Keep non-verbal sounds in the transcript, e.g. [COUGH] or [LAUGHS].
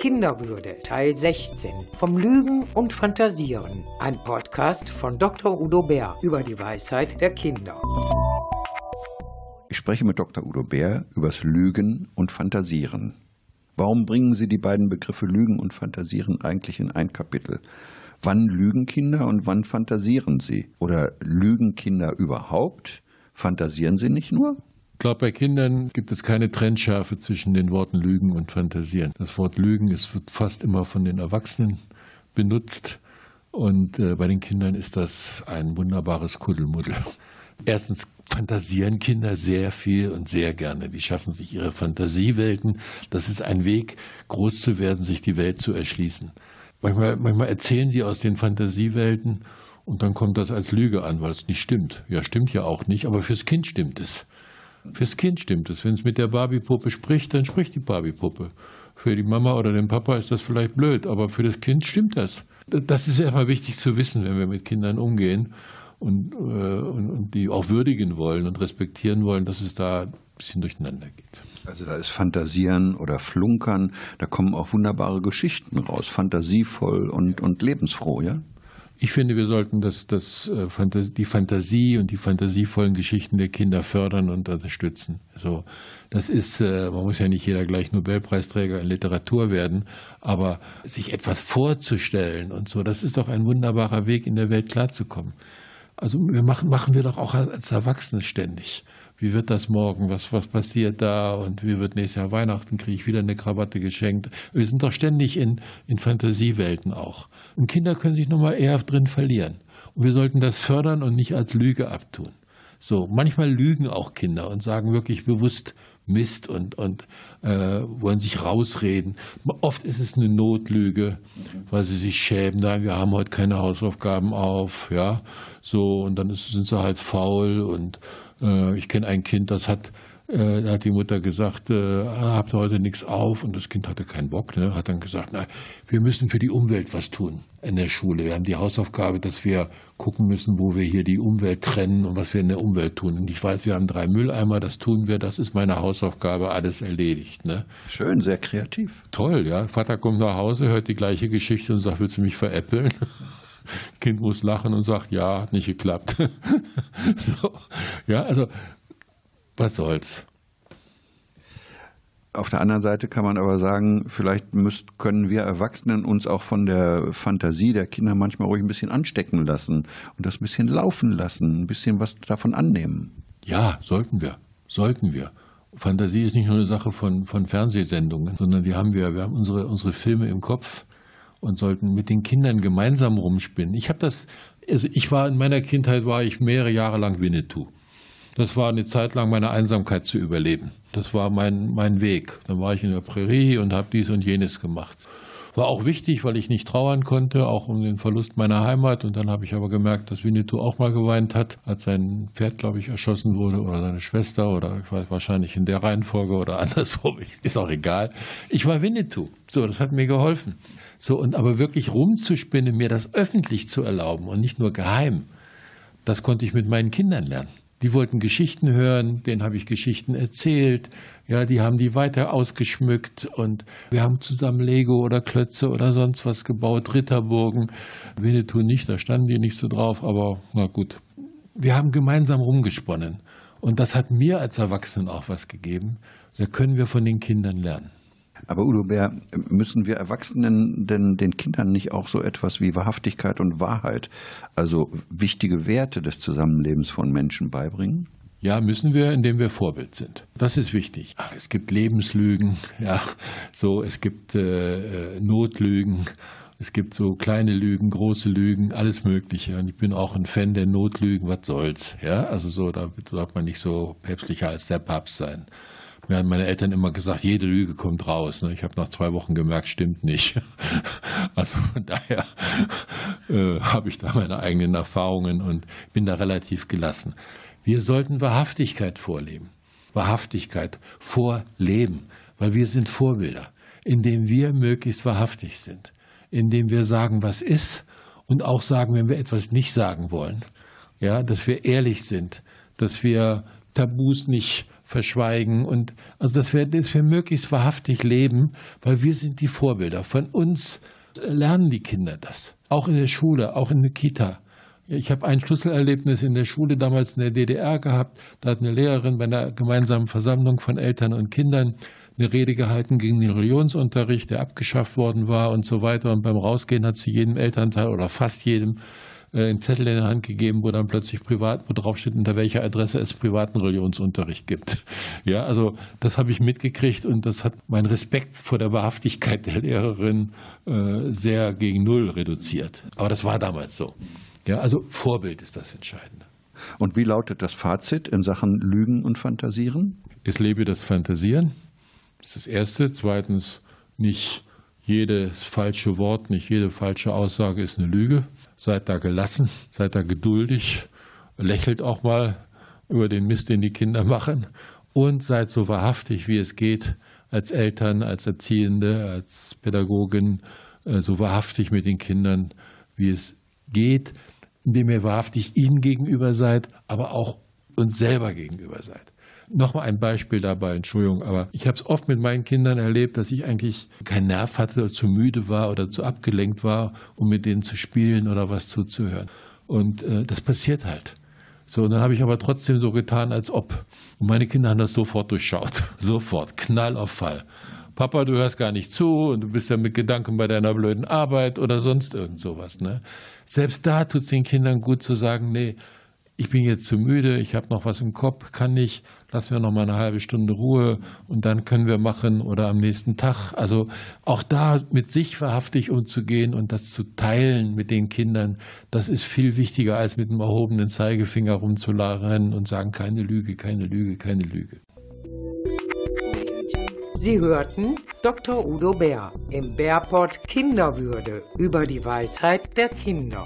Kinderwürde Teil 16 vom Lügen und Fantasieren. Ein Podcast von Dr. Udo Bär über die Weisheit der Kinder. Ich spreche mit Dr. Udo Bär übers Lügen und Fantasieren. Warum bringen Sie die beiden Begriffe Lügen und Fantasieren eigentlich in ein Kapitel? Wann lügen Kinder und wann fantasieren sie? Oder lügen Kinder überhaupt? Fantasieren sie nicht nur? Ich glaube, bei Kindern gibt es keine Trennschärfe zwischen den Worten Lügen und Fantasieren. Das Wort Lügen ist, wird fast immer von den Erwachsenen benutzt. Und äh, bei den Kindern ist das ein wunderbares Kuddelmuddel. Erstens fantasieren Kinder sehr viel und sehr gerne. Die schaffen sich ihre Fantasiewelten. Das ist ein Weg, groß zu werden, sich die Welt zu erschließen. Manchmal, manchmal erzählen sie aus den Fantasiewelten und dann kommt das als Lüge an, weil es nicht stimmt. Ja, stimmt ja auch nicht, aber fürs Kind stimmt es. Fürs Kind stimmt es. Wenn es mit der Barbiepuppe spricht, dann spricht die Barbiepuppe. Für die Mama oder den Papa ist das vielleicht blöd, aber für das Kind stimmt das. Das ist erstmal wichtig zu wissen, wenn wir mit Kindern umgehen und, äh, und, und die auch würdigen wollen und respektieren wollen, dass es da ein bisschen durcheinander geht. Also da ist Fantasieren oder Flunkern, da kommen auch wunderbare Geschichten raus, fantasievoll und, und lebensfroh, ja? Ich finde, wir sollten das, das, äh, die Fantasie und die fantasievollen Geschichten der Kinder fördern und unterstützen. So, das ist, äh, man muss ja nicht jeder gleich Nobelpreisträger in Literatur werden, aber sich etwas vorzustellen und so, das ist doch ein wunderbarer Weg, in der Welt klarzukommen. Also wir machen, machen wir doch auch als Erwachsene ständig wie wird das morgen, was, was passiert da und wie wird nächstes Jahr Weihnachten, kriege ich wieder eine Krawatte geschenkt. Wir sind doch ständig in, in Fantasiewelten auch. Und Kinder können sich nochmal eher drin verlieren. Und wir sollten das fördern und nicht als Lüge abtun. So, manchmal lügen auch Kinder und sagen wirklich bewusst Mist und, und äh, wollen sich rausreden. Oft ist es eine Notlüge, weil sie sich schämen, sagen, wir haben heute keine Hausaufgaben auf, ja, so, und dann ist, sind sie halt faul und äh, ich kenne ein Kind, das hat äh, da hat die Mutter gesagt, äh, habt heute nichts auf und das Kind hatte keinen Bock, ne? hat dann gesagt, na, wir müssen für die Umwelt was tun in der Schule. Wir haben die Hausaufgabe, dass wir gucken müssen, wo wir hier die Umwelt trennen und was wir in der Umwelt tun. Und ich weiß, wir haben drei Mülleimer, das tun wir, das ist meine Hausaufgabe, alles erledigt. Ne? Schön, sehr kreativ. Toll, ja. Vater kommt nach Hause, hört die gleiche Geschichte und sagt, willst du mich veräppeln? [LAUGHS] Kind muss lachen und sagt, ja, hat nicht geklappt. [LAUGHS] so, ja, also was soll's. Auf der anderen Seite kann man aber sagen, vielleicht müsst, können wir Erwachsenen uns auch von der Fantasie der Kinder manchmal ruhig ein bisschen anstecken lassen und das ein bisschen laufen lassen, ein bisschen was davon annehmen. Ja, sollten wir. Sollten wir. Fantasie ist nicht nur eine Sache von, von Fernsehsendungen, sondern die haben wir. Wir haben unsere, unsere Filme im Kopf und sollten mit den Kindern gemeinsam rumspinnen. Ich habe das, also ich war in meiner Kindheit war ich mehrere Jahre lang Winnetou. Das war eine Zeit lang meine Einsamkeit zu überleben. Das war mein, mein Weg. Dann war ich in der Prärie und habe dies und jenes gemacht. War auch wichtig, weil ich nicht trauern konnte, auch um den Verlust meiner Heimat. Und dann habe ich aber gemerkt, dass Winnetou auch mal geweint hat, als sein Pferd, glaube ich, erschossen wurde oder seine Schwester oder ich weiß wahrscheinlich in der Reihenfolge oder [LAUGHS] andersrum. Ist auch egal. Ich war Winnetou. So, das hat mir geholfen. So, und aber wirklich rumzuspinnen, mir das öffentlich zu erlauben und nicht nur geheim, das konnte ich mit meinen Kindern lernen. Die wollten Geschichten hören, denen habe ich Geschichten erzählt. Ja, die haben die weiter ausgeschmückt und wir haben zusammen Lego oder Klötze oder sonst was gebaut, Ritterburgen. Winnetou nicht, da standen die nicht so drauf, aber na gut. Wir haben gemeinsam rumgesponnen und das hat mir als Erwachsenen auch was gegeben. Da können wir von den Kindern lernen. Aber Udo Bär, müssen wir Erwachsenen denn den Kindern nicht auch so etwas wie Wahrhaftigkeit und Wahrheit, also wichtige Werte des Zusammenlebens von Menschen beibringen? Ja, müssen wir, indem wir Vorbild sind. Das ist wichtig. Ach, es gibt Lebenslügen, ja, so, es gibt äh, äh Notlügen, es gibt so kleine Lügen, große Lügen, alles Mögliche. Und ich bin auch ein Fan der Notlügen, was soll's, ja. Also so, da darf man nicht so päpstlicher als der Papst sein. Mir haben meine Eltern immer gesagt, jede Lüge kommt raus. Ne? Ich habe nach zwei Wochen gemerkt, stimmt nicht. [LAUGHS] Also von daher äh, habe ich da meine eigenen Erfahrungen und bin da relativ gelassen. Wir sollten Wahrhaftigkeit vorleben. Wahrhaftigkeit vorleben, weil wir sind Vorbilder, indem wir möglichst wahrhaftig sind, indem wir sagen, was ist und auch sagen, wenn wir etwas nicht sagen wollen. Ja, dass wir ehrlich sind, dass wir Tabus nicht verschweigen und also dass wir, wir möglichst wahrhaftig leben, weil wir sind die Vorbilder. Von uns lernen die Kinder das. Auch in der Schule, auch in der Kita. Ich habe ein Schlüsselerlebnis in der Schule damals in der DDR gehabt. Da hat eine Lehrerin bei einer gemeinsamen Versammlung von Eltern und Kindern eine Rede gehalten gegen den Religionsunterricht, der abgeschafft worden war und so weiter. Und beim Rausgehen hat sie jedem Elternteil oder fast jedem einen Zettel in der Hand gegeben, wo dann plötzlich privat, wo drauf steht, unter welcher Adresse es privaten Religionsunterricht gibt. [LAUGHS] Ja, also das habe ich mitgekriegt und das hat meinen Respekt vor der Wahrhaftigkeit der Lehrerin äh, sehr gegen Null reduziert. Aber das war damals so. Ja, also Vorbild ist das Entscheidende. Und wie lautet das Fazit in Sachen Lügen und Fantasieren? Es lebe das Fantasieren. Das ist das Erste. Zweitens, nicht jedes falsche Wort, nicht jede falsche Aussage ist eine Lüge. Seid da gelassen, seid da geduldig, lächelt auch mal über den Mist, den die Kinder machen und seid so wahrhaftig, wie es geht, als Eltern, als Erziehende, als Pädagogin, äh, so wahrhaftig mit den Kindern, wie es geht, indem ihr wahrhaftig ihnen gegenüber seid, aber auch uns selber gegenüber seid. Nochmal ein Beispiel dabei, Entschuldigung, aber ich habe es oft mit meinen Kindern erlebt, dass ich eigentlich keinen Nerv hatte, oder zu müde war oder zu abgelenkt war, um mit denen zu spielen oder was zuzuhören. Und äh, das passiert halt. So, und dann habe ich aber trotzdem so getan, als ob. Und meine Kinder haben das sofort durchschaut. [LAUGHS] Sofort. Knall auf Fall. Papa, du hörst gar nicht zu und du bist ja mit Gedanken bei deiner blöden Arbeit oder sonst irgend sowas. Ne? Selbst da tut es den Kindern gut zu sagen, nee, ich bin jetzt zu müde, ich habe noch was im Kopf, kann nicht, lassen wir noch mal eine halbe Stunde Ruhe und dann können wir machen oder am nächsten Tag. Also auch da mit sich wahrhaftig umzugehen und das zu teilen mit den Kindern, das ist viel wichtiger als mit dem erhobenen Zeigefinger rumzularen und sagen, keine Lüge, keine Lüge, keine Lüge. Sie hörten Dr. Udo Bär im Bärport Kinderwürde über die Weisheit der Kinder.